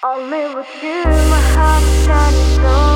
I'll live with you, my heart is shining so